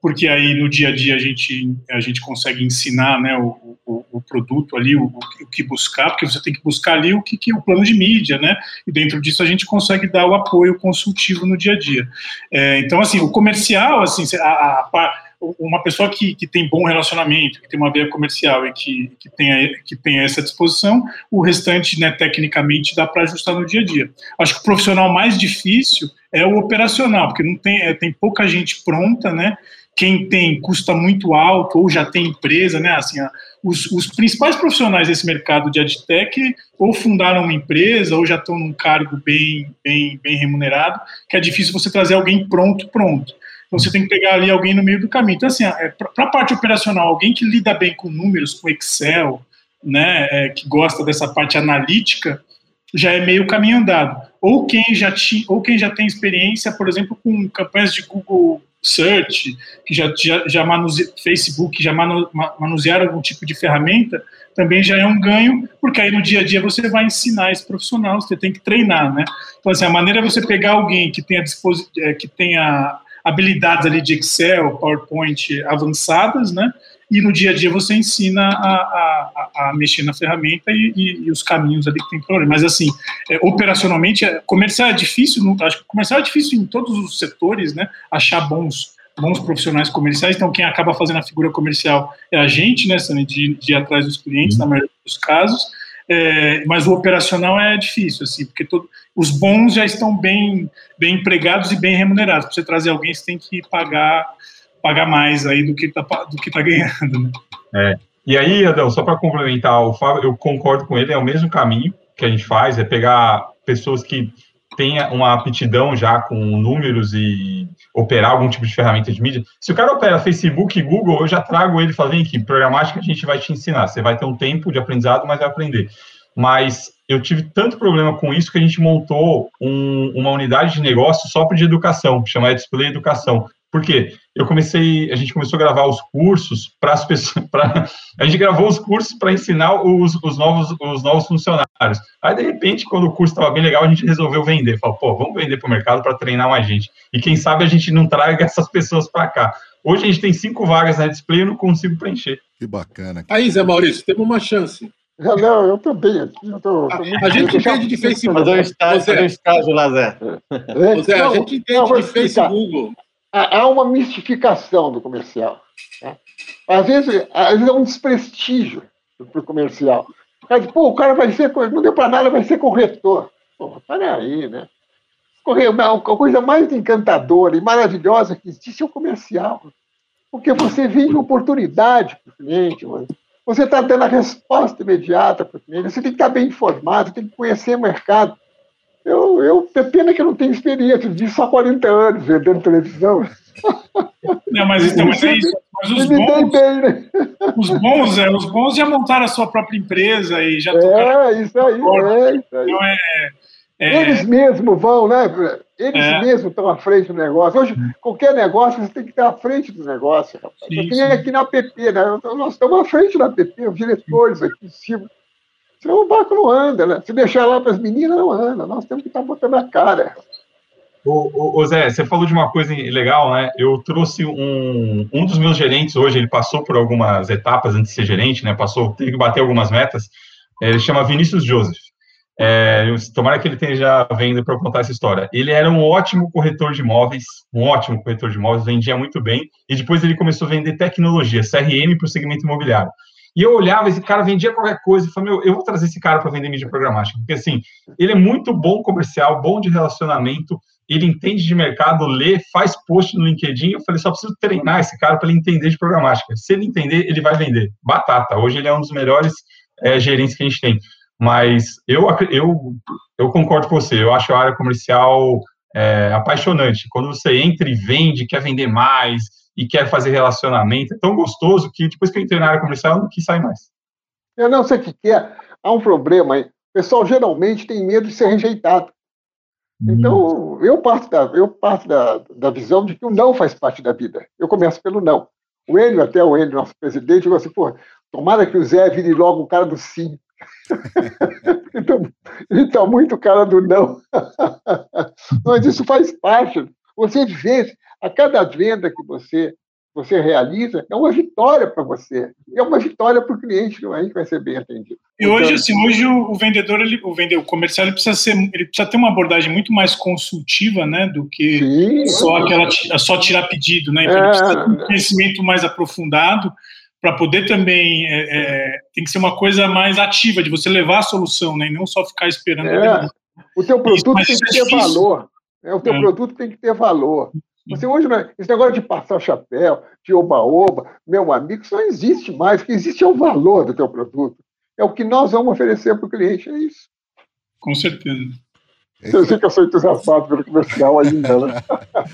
porque aí no dia a dia a gente, a gente consegue ensinar né, o, o, o produto ali, o, o, que buscar, porque você tem que buscar ali o que, que é o plano de mídia, né? E dentro disso a gente consegue dar o apoio consultivo no dia a dia. É, então, assim, o comercial, assim, a, a, uma pessoa que, que tem bom relacionamento, que tem uma veia comercial e que, que, tenha, que tenha essa disposição, o restante, né, tecnicamente, dá para ajustar no dia a dia. Acho que o profissional mais difícil é o operacional, porque não tem, é, tem pouca gente pronta, né? quem tem custa muito alto ou já tem empresa, né? Assim, os, os, principais profissionais desse mercado de adtech ou fundaram uma empresa ou já estão num cargo bem, bem, bem remunerado, que é difícil você trazer alguém pronto, pronto. Então você tem que pegar ali alguém no meio do caminho. Então, assim, é, para a parte operacional, alguém que lida bem com números, com Excel, né, é, que gosta dessa parte analítica, já é meio caminho andado. Ou quem já, ti, ou quem já tem experiência, por exemplo, com campanhas de Google Search, que já, já, já manuse, Facebook, já manu, manusearam algum tipo de ferramenta, também já é um ganho, porque aí no dia a dia você vai ensinar esse profissional, você tem que treinar, né? Então, assim, a maneira é você pegar alguém que tenha, é, que tenha habilidades ali de Excel, PowerPoint avançadas, né? E no dia a dia você ensina a, a, a mexer na ferramenta e, e, e, os caminhos ali que tem problema. Mas assim, é, operacionalmente, é, comercial é difícil, não, acho que comercial é difícil em todos os setores, né? Achar bons bons profissionais comerciais, então quem acaba fazendo a figura comercial é a gente, né, de, de ir atrás dos clientes, na maioria dos casos, é, mas o operacional é difícil, assim, porque todo, os bons já estão bem, bem empregados e bem remunerados. Para você trazer alguém, você tem que pagar pagar mais aí do que está do que tá ganhando. Né? É. E aí, Adão, só para complementar, o Fábio, eu concordo com ele, é o mesmo caminho que a gente faz, é pegar pessoas que tenha uma aptidão já com números e operar algum tipo de ferramenta de mídia. Se o cara opera Facebook e Google, eu já trago ele falando que programática a gente vai te ensinar. Você vai ter um tempo de aprendizado, mas vai aprender. mas eu tive tanto problema com isso que a gente montou um, uma unidade de negócio só para de educação, chamada Display Educação. Por quê? Eu comecei, a gente começou a gravar os cursos para as pessoas, (laughs) pra, a gente gravou os cursos para ensinar os, os, novos, os novos funcionários. Aí, de repente, quando o curso estava bem legal, a gente resolveu vender. Falou, pô, vamos vender para o mercado para treinar mais gente. E quem sabe a gente não traga (laughs) essas pessoas para cá. Hoje a gente tem cinco vagas na display e eu não consigo preencher. Que bacana. Aí, Zé Maurício, temos uma chance. Não, não, eu aqui. Eu tô, tô a, a gente entende de Facebook. Fazer um estágio, fazer um estágio lá, Zé. É, Zé, a gente entende de Facebook. Há uma mistificação do comercial. Né? Às, vezes, às vezes é um desprestígio para o comercial. Pô, o cara vai ser, não deu para nada, vai ser corretor. Pô, aí, né? Correio, a coisa mais encantadora e maravilhosa que existe é o comercial. Porque você vende oportunidade para o cliente, você está dando a resposta imediata para o cliente, você tem que estar bem informado, tem que conhecer o mercado. Eu, eu, é pena que eu não tenho experiência disso há 40 anos vendendo televisão. Não, mas, então, mas é isso. Mas os bons, bem, né? os bons, é, os bons já montaram a sua própria empresa e já É, isso aí, é, isso aí. Então é, é... Eles mesmos vão, né? Eles é. mesmos estão à frente do negócio. Hoje, qualquer negócio, você tem que estar à frente do negócio. Rapaz. Sim, sim. aqui na PP, né? Nós estamos à frente da PP, os diretores aqui em cima. Senão o barco não anda, né? Se deixar lá para as meninas, não anda. Nós temos que estar botando a cara. Ô, ô, Zé, você falou de uma coisa legal, né? Eu trouxe um, um dos meus gerentes hoje, ele passou por algumas etapas antes de ser gerente, né? Passou, teve que bater algumas metas. Ele chama Vinícius Joseph. É, tomara que ele esteja vendo para contar essa história. Ele era um ótimo corretor de imóveis, um ótimo corretor de imóveis, vendia muito bem, e depois ele começou a vender tecnologia, CRM para o segmento imobiliário. E eu olhava, esse cara vendia qualquer coisa, e falei, meu, eu vou trazer esse cara para vender mídia programática, porque assim, ele é muito bom comercial, bom de relacionamento, ele entende de mercado, lê, faz post no LinkedIn. Eu falei, só preciso treinar esse cara para ele entender de programática. Se ele entender, ele vai vender. Batata. Hoje ele é um dos melhores é, gerentes que a gente tem. Mas eu, eu, eu concordo com você, eu acho a área comercial é, apaixonante. Quando você entra e vende, quer vender mais e quer fazer relacionamento, é tão gostoso que depois que eu entrei na área comercial, eu não quis sair mais. Eu não sei o que é. Há um problema aí. O pessoal geralmente tem medo de ser rejeitado. Uhum. Então, eu parto, da, eu parto da, da visão de que o não faz parte da vida. Eu começo pelo não. O Enio, até o Enio, nosso presidente, falou assim, pô, tomara que o Zé vire logo o cara do sim. (laughs) então, então, muito cara do não. (laughs) Mas isso faz parte. Você vê, a cada venda que você você realiza, é uma vitória para você. É uma vitória para o cliente, não é? que vai ser bem atendido. E hoje, então, assim, hoje o, o, vendedor, ele, o vendedor, o comercial, ele precisa, ser, ele precisa ter uma abordagem muito mais consultiva, né, do que sim, só, aquela, só tirar pedido, né? Então, é, ele precisa ter um conhecimento mais aprofundado para poder também é, é, tem que ser uma coisa mais ativa de você levar a solução, né, e não só ficar esperando. É, o teu produto Isso, tem que ter valor. É, o teu é. produto tem que ter valor. Você hoje, né, esse negócio de passar chapéu, de oba-oba, meu amigo, isso não existe mais. O que existe é o valor do teu produto. É o que nós vamos oferecer para o cliente, é isso. Com certeza. Eu sei que eu sou entusiasmado pelo comercial ainda, né?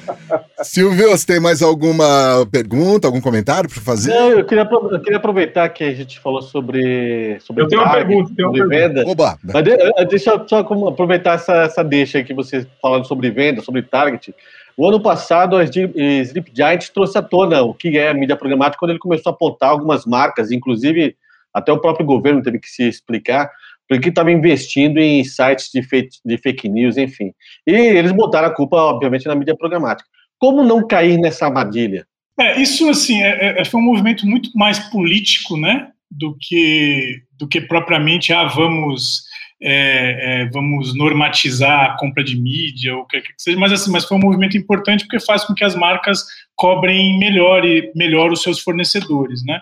(laughs) Silvio, você tem mais alguma pergunta, algum comentário para fazer? Não, eu queria, eu queria aproveitar que a gente falou sobre. sobre eu tenho uma pergunta, tenho uma venda. Oba. Mas de, deixa eu só aproveitar essa, essa deixa aí que você falando sobre venda, sobre target. O ano passado, a Sleep Giant trouxe à tona o que é mídia programática quando ele começou a apontar algumas marcas, inclusive até o próprio governo teve que se explicar porque estava investindo em sites de fake, de fake news, enfim. E eles botaram a culpa, obviamente, na mídia programática. Como não cair nessa armadilha? É, isso, assim, é, é, foi um movimento muito mais político, né, do que, do que propriamente, ah, vamos é, é, vamos normatizar a compra de mídia ou o que, que seja, mas assim, mas foi um movimento importante porque faz com que as marcas cobrem melhor e melhor os seus fornecedores, né?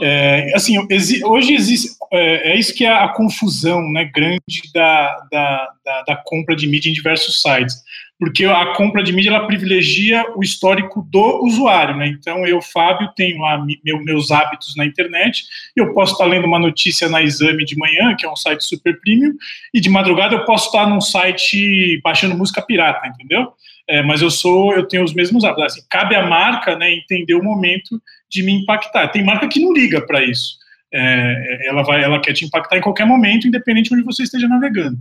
É, assim, hoje existe é, é, isso que é a confusão, né, grande da, da, da, da compra de mídia em diversos sites porque a compra de mídia ela privilegia o histórico do usuário, né? Então eu, Fábio, tenho lá meu, meus hábitos na internet, eu posso estar lendo uma notícia na Exame de manhã, que é um site super premium, e de madrugada eu posso estar num site baixando música pirata, entendeu? É, mas eu sou, eu tenho os mesmos hábitos. Assim, cabe à marca, né, entender o momento de me impactar. Tem marca que não liga para isso. é, ela vai, ela quer te impactar em qualquer momento, independente de onde você esteja navegando.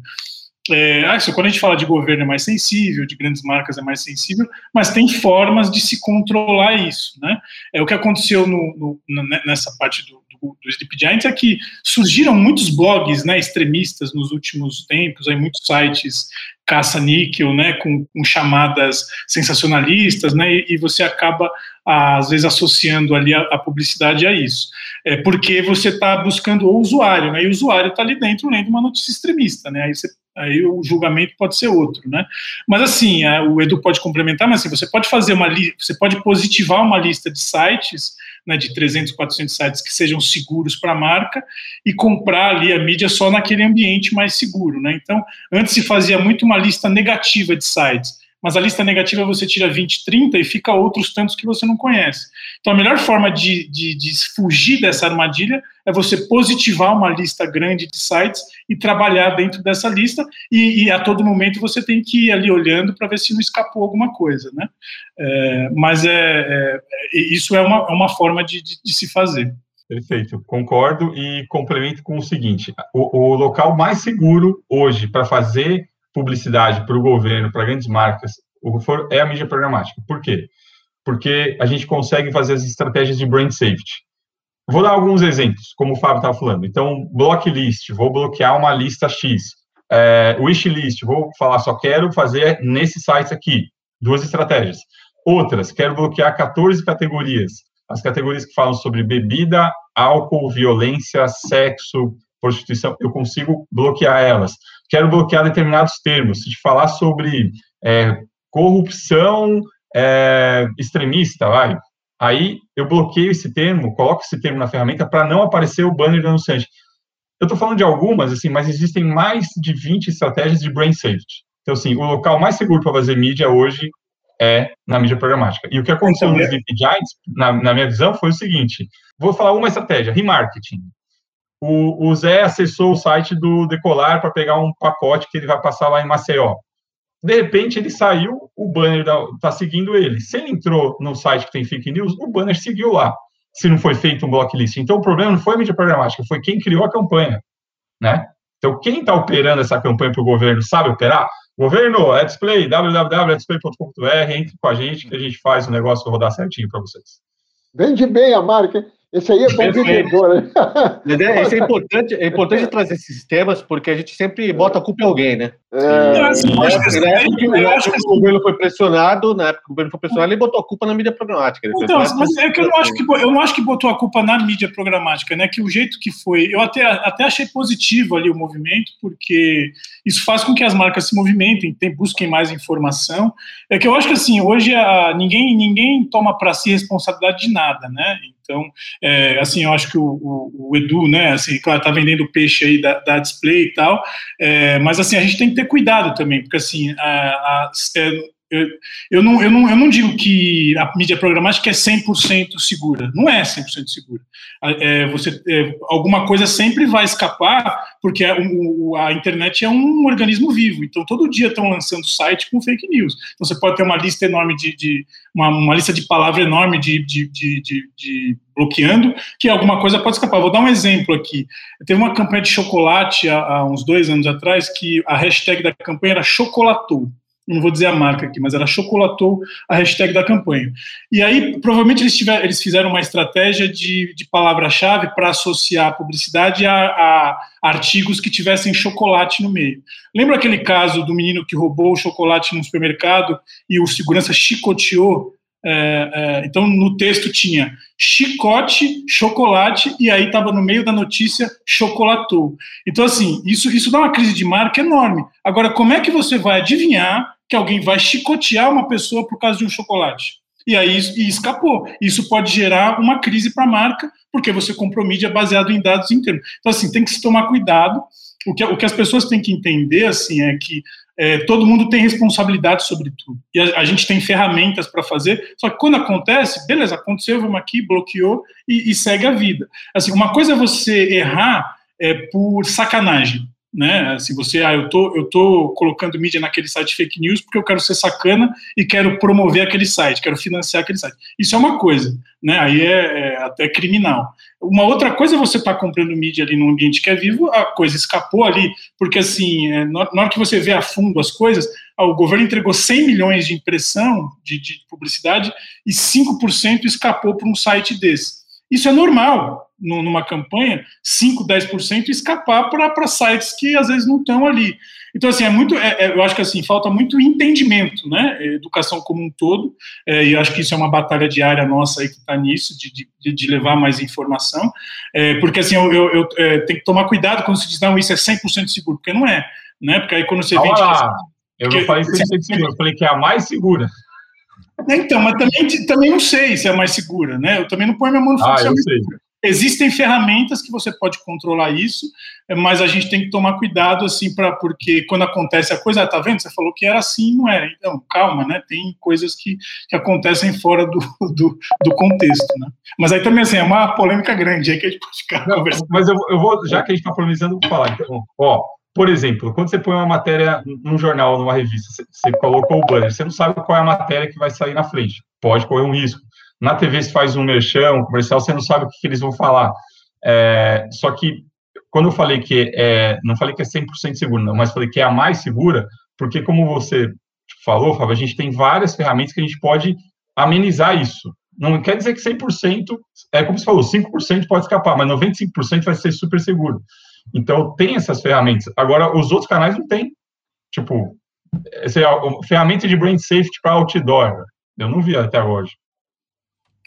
É, ah, quando a gente fala de governo é mais sensível, de grandes marcas é mais sensível, mas tem formas de se controlar isso, né? É o que aconteceu no, no, nessa parte do, do, do Sleep Giants é que surgiram muitos blogs, né, extremistas nos últimos tempos, aí muitos sites caça-níquel, né, com, com, chamadas sensacionalistas, né, e, e, você acaba, às vezes, associando ali a, a publicidade a isso. É porque você está buscando o usuário, né, e o usuário está ali dentro lendo uma notícia extremista, né, aí você aí o julgamento pode ser outro, né? Mas assim, a, o Edu pode complementar, mas assim, você pode fazer uma você pode positivar uma lista de sites, né, de 300, 400 sites que sejam seguros para a marca e comprar ali a mídia só naquele ambiente mais seguro, né? Então, antes se fazia muito uma lista negativa de sites mas a lista negativa você tira 20, 30 e fica outros tantos que você não conhece. Então, a melhor forma de, de, de, fugir dessa armadilha é você positivar uma lista grande de sites e trabalhar dentro dessa lista, e, e a todo momento você tem que ir ali olhando para ver se não escapou alguma coisa. Né? É, mas é, é, isso é uma, é uma forma de, de, de se fazer. Perfeito, concordo e complemento com o seguinte: o, o local mais seguro hoje para fazer publicidade para o governo, para grandes marcas, o que for, é a mídia programática. Por quê? Porque a gente consegue fazer as estratégias de brand safety. Vou dar alguns exemplos, como o Fábio estava falando. Então, blocklist, vou bloquear uma lista X. É, wishlist, vou falar, só quero fazer nesses sites aqui. Duas estratégias. Outras, quero bloquear 14 categorias. As categorias que falam sobre bebida, álcool, violência, sexo, prostituição, eu consigo bloquear elas quero bloquear determinados termos. Se te falar sobre é, corrupção é, extremista, vai, aí eu bloqueio esse termo, coloco esse termo na ferramenta para não aparecer o banner do anunciante. Eu estou falando de algumas, assim, mas existem mais de 20 estratégias de brain safety. Então, assim, o local mais seguro para fazer mídia hoje é na mídia programática. E o que aconteceu no Sleep Giants, na, na minha visão, foi o seguinte: vou falar uma estratégia, remarketing o, o Zé acessou o site do Decolar para pegar um pacote que ele vai passar lá em Maceió. De repente, ele saiu, o banner está seguindo ele. Se ele entrou no site que tem fake news, o banner seguiu lá, se não foi feito um blocklist. Então, o problema não foi a mídia programática, foi quem criou a campanha, né? Então, quem está operando essa campanha para o governo sabe operar? Governo, é display, www.display.com.br, entre com a gente que a gente faz o negócio rodar certinho para vocês. Vende bem a marca. Esse aí é bom vendedor, né? É, (laughs) isso é importante, é importante trazer esses temas, porque a gente sempre bota a culpa em alguém, né? É, assim, na época que o governo foi pressionado, na época o governo foi pressionado, ele botou a culpa na mídia programática. Então, mas é que eu não acho que eu não acho que botou a culpa na mídia programática, né? Que o jeito que foi, eu até, até achei positivo ali o movimento, porque isso faz com que as marcas se movimentem, tem, busquem mais informação. É que eu acho que assim, hoje a, ninguém ninguém toma para si responsabilidade de nada, né? Então, é, assim, eu acho que o, o, o, Edu, né, assim, claro, tá vendendo peixe aí da, da display e tal, é, mas assim, a gente tem que ter cuidado também, porque assim, a, a, é, eu, eu, não, eu, não, eu não digo que a mídia programática é 100% segura. Não é 100% segura. É, você, é, alguma coisa sempre vai escapar, porque a, o, a, internet é um organismo vivo. Então, todo dia estão lançando site com fake news. Então, você pode ter uma lista enorme de. de uma, uma, lista de palavras enorme de, de, de, de, bloqueando, que alguma coisa pode escapar. Vou dar um exemplo aqui. Teve uma campanha de chocolate há, há uns dois anos atrás que a hashtag da campanha era chocolatou não vou dizer a marca aqui, mas ela chocolatou a hashtag da campanha. E aí, provavelmente, eles, tiver, eles fizeram uma estratégia de, de palavra-chave para associar a publicidade a, a, artigos que tivessem chocolate no meio. Lembra aquele caso do menino que roubou o chocolate no supermercado e o segurança chicoteou é, é, então, no texto tinha chicote, chocolate, e aí estava no meio da notícia chocolatou. Então, assim, isso, isso dá uma crise de marca enorme. Agora, como é que você vai adivinhar que alguém vai chicotear uma pessoa por causa de um chocolate? E aí e escapou. Isso pode gerar uma crise para a marca, porque você comprou mídia baseado em dados internos. Então, assim, tem que se tomar cuidado. O que, o que as pessoas têm que entender, assim, é que é, todo mundo tem responsabilidade sobre tudo. E a, a gente tem ferramentas para fazer, só que quando acontece, beleza, aconteceu, vamos aqui, bloqueou e, e segue a vida. Assim, uma coisa é você errar é, por sacanagem. Né? Se você, ah, eu tô, eu tô colocando mídia naquele site fake news porque eu quero ser sacana e quero promover aquele site, quero financiar aquele site. Isso é uma coisa, né? Aí é, é até criminal. Uma outra coisa é você estar tá comprando mídia ali num ambiente que é vivo, a coisa escapou ali, porque assim, é, na hora que você vê a fundo as coisas, ah, o governo entregou 100 milhões de impressão de, de publicidade e 5% escapou para um site desse. Isso é normal numa campanha, 5, 10% escapar para sites que às vezes não estão ali. Então, assim, é muito, é, é, eu acho que assim, falta muito entendimento, né? Educação como um todo, é, e acho que isso é uma batalha diária nossa aí que está nisso, de, de, de, levar mais informação, é, porque assim, eu, eu, eu é, tenho que tomar cuidado quando se diz, não, isso é 100% seguro, porque não é, né? Porque aí quando você vende. eu não falei 100% seguro, eu falei que é a mais segura. Então, mas também, também não sei se é mais segura, né? Eu também não ponho minha mão no fogo. Ah, eu sei. Existem ferramentas que você pode controlar isso, mas a gente tem que tomar cuidado, assim, para porque quando acontece a coisa, ah, tá vendo? Você falou que era assim, não é? Então, calma, né? Tem coisas que, que acontecem fora do, (laughs) do, do contexto, né? Mas aí também, assim, é uma polêmica grande aí que a gente pode ficar conversando. Mas eu, eu vou, já que a gente está polemizando, vou falar. Então, ó, por exemplo, quando você põe uma matéria num jornal, numa revista, você, você colocou o banner, você não sabe qual é a matéria que vai sair na frente. Pode correr um risco. Na TV se faz um merchan, um comercial, você não sabe o que, que eles vão falar. É, só que quando eu falei que é, não falei que é 100% seguro, não, mas falei que é a mais segura, porque como você falou, Fábio, a gente tem várias ferramentas que a gente pode amenizar isso. Não quer dizer que 100%, é como você falou, 5% pode escapar, mas 95% vai ser super seguro. Então, tem essas ferramentas. Agora, os outros canais não tem. Tipo, essa é ferramenta de brand safety para outdoor. Eu não vi até hoje.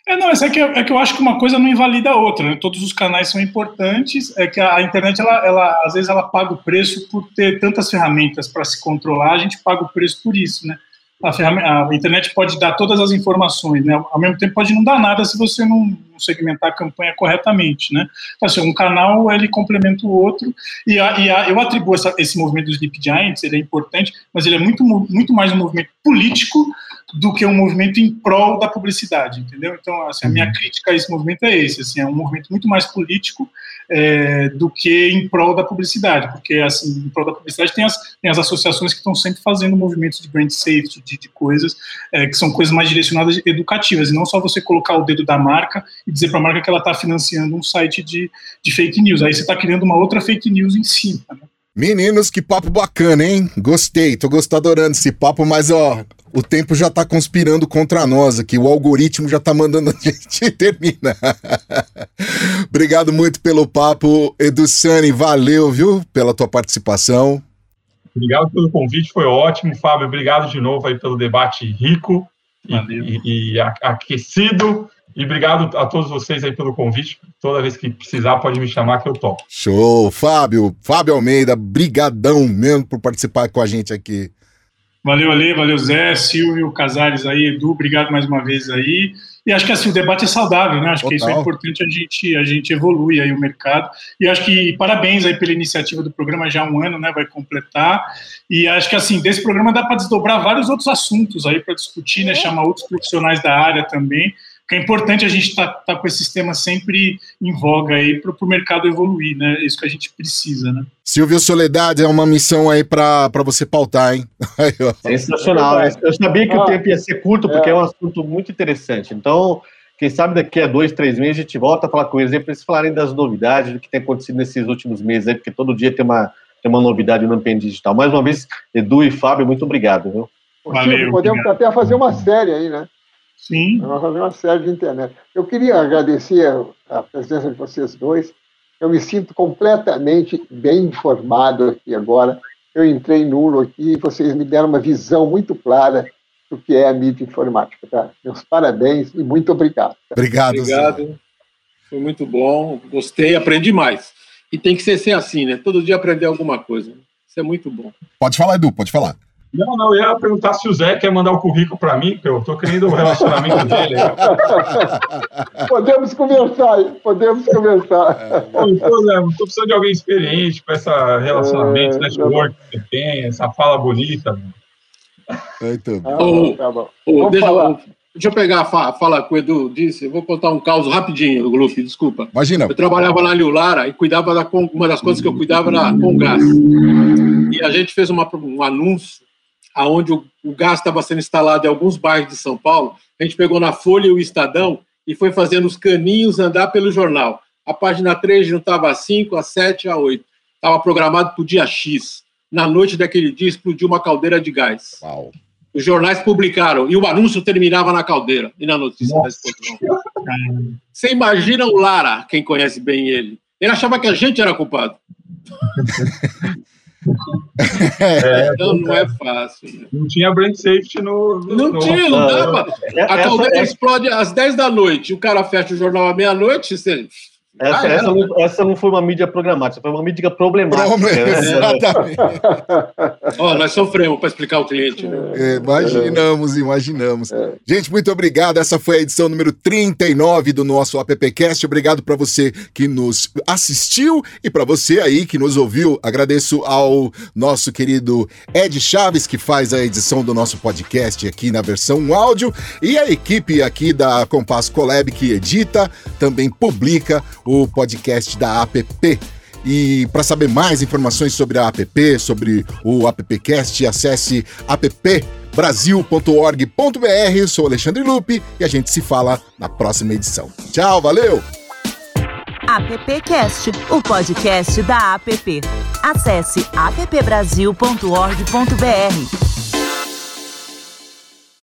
É, não, é que, é que eu acho que uma coisa não invalida a outra, né? Todos os canais são importantes, é que a, a internet, ela, ela, às vezes, ela paga o preço por ter tantas ferramentas para se controlar, a gente paga o preço por isso, né? A, a, internet pode dar todas as informações, né? Ao mesmo tempo pode não dar nada se você não, segmentar a campanha corretamente, né? Então, assim, um canal, ele complementa o outro, e, a, e eu atribuo essa, esse movimento dos Sleep Giants, ele é importante, mas ele é muito, muito mais um movimento político do que um movimento em prol da publicidade, entendeu? Então, assim, a minha uhum. crítica a esse movimento é esse, assim, é um movimento muito mais político é, do que em prol da publicidade, porque, assim, em prol da publicidade tem as, tem as associações que estão sempre fazendo movimentos de brand safety, de, de coisas, é, que são coisas mais direcionadas educativas, e não só você colocar o dedo da marca e dizer para a marca que ela está financiando um site de, de fake news, aí você está criando uma outra fake news em cima, né? Meninos, que papo bacana, hein? Gostei, tô gostando, adorando esse papo, mas ó, o tempo já tá conspirando contra nós aqui, o algoritmo já tá mandando a (laughs) gente terminar. Obrigado muito pelo papo, Edu Sani, valeu, viu, pela tua participação. Obrigado pelo convite, foi ótimo, Fábio, obrigado de novo aí pelo debate rico e, e, e aquecido. E obrigado a todos vocês aí pelo convite. Toda vez que precisar, pode me chamar que eu topo. Show! Fábio, Fábio Almeida, brigadão mesmo por participar com a gente aqui. Valeu, Ale, valeu, Zé, Silvio, Casares aí, Edu, obrigado mais uma vez aí. E acho que assim, o debate é saudável, né? Acho Total. que isso é importante a gente, a gente evolui aí o mercado. E acho que parabéns aí pela iniciativa do programa, já há um ano, né? Vai completar. E acho que assim, desse programa dá para desdobrar vários outros assuntos aí para discutir, né? Chamar outros profissionais da área também que é importante a gente estar tá, tá com esse sistema sempre em voga aí para o mercado evoluir, né? É isso que a gente precisa, né? Silvio Soledade, é uma missão aí para você pautar, hein? (laughs) Sensacional. Né? Eu sabia que ah, o tempo ia ser curto, porque é. é um assunto muito interessante. Então, quem sabe daqui a dois, três meses a gente volta a falar com eles aí para eles falarem das novidades, do que tem acontecido nesses últimos meses aí, porque todo dia tem uma, tem uma novidade no ambiente digital. Mais uma vez, Edu e Fábio, muito obrigado. Viu? Valeu, podemos obrigado. até fazer uma série aí, né? Sim. Nós vamos fazer uma série de internet. Eu queria agradecer a presença de vocês dois. Eu me sinto completamente bem informado aqui agora. Eu entrei nulo aqui e vocês me deram uma visão muito clara do que é a mídia informática. Tá? Meus parabéns e muito obrigado. Tá? Obrigado. Obrigado. Foi muito bom. Gostei, aprendi mais. E tem que ser, ser assim, né? Todo dia aprender alguma coisa. Isso é muito bom. Pode falar, Edu, pode falar. Não, não, eu ia perguntar se o Zé quer mandar o currículo para mim, porque eu estou querendo o relacionamento dele. (laughs) podemos conversar, podemos conversar. Pô, estou precisando de alguém experiente com esse relacionamento, é, network que você tem, essa fala bonita. Muito bom. Ah, tá bom. deixa, Deixa eu pegar a fala que o Edu disse. Eu vou contar um caos rapidinho, Lupe, desculpa. Imagina. Eu trabalhava na Liulara e cuidava da. Uma das coisas que eu cuidava era com gás. E a gente fez uma, um anúncio aonde o, o gás estava sendo instalado em alguns bairros de São Paulo. A gente pegou na Folha e o Estadão e foi fazendo os caninhos andar pelo jornal. A página 3 juntava a 5, a 7, a 8. Estava programado para o dia X. Na noite daquele dia explodiu uma caldeira de gás. Uau os jornais publicaram e o anúncio terminava na caldeira e na notícia da explosão. (laughs) Você imagina o Lara, quem conhece bem ele? Ele achava que a gente era culpado. (laughs) É, então não é fácil. Né? Não tinha brand safety no. não no... tinha, não dava. A caldeira explode às 10 da noite, o cara fecha o jornal à meia-noite, você essa, ah, essa, não, essa, não, foi uma mídia programática, foi uma mídia problemática. Né? (laughs) Exatamente. oh, nós sofremos para explicar o cliente. Né? É, imaginamos, imaginamos. É. Gente, muito obrigado. Essa foi a edição número 39 do nosso AppCast. Obrigado para você que nos assistiu e para você aí que nos ouviu. Agradeço ao nosso querido Ed Chaves, que faz a edição do nosso podcast aqui na versão áudio, e a equipe aqui da Compass Collab que edita, também publica o podcast da APP. E para saber mais informações sobre a APP, sobre o AppCast, acesse appbrasil.org.br. Sou Alexandre Lupe e a gente se fala na próxima edição. Tchau, valeu! AppCast, o podcast da APP. Acesse appbrasil.org.br.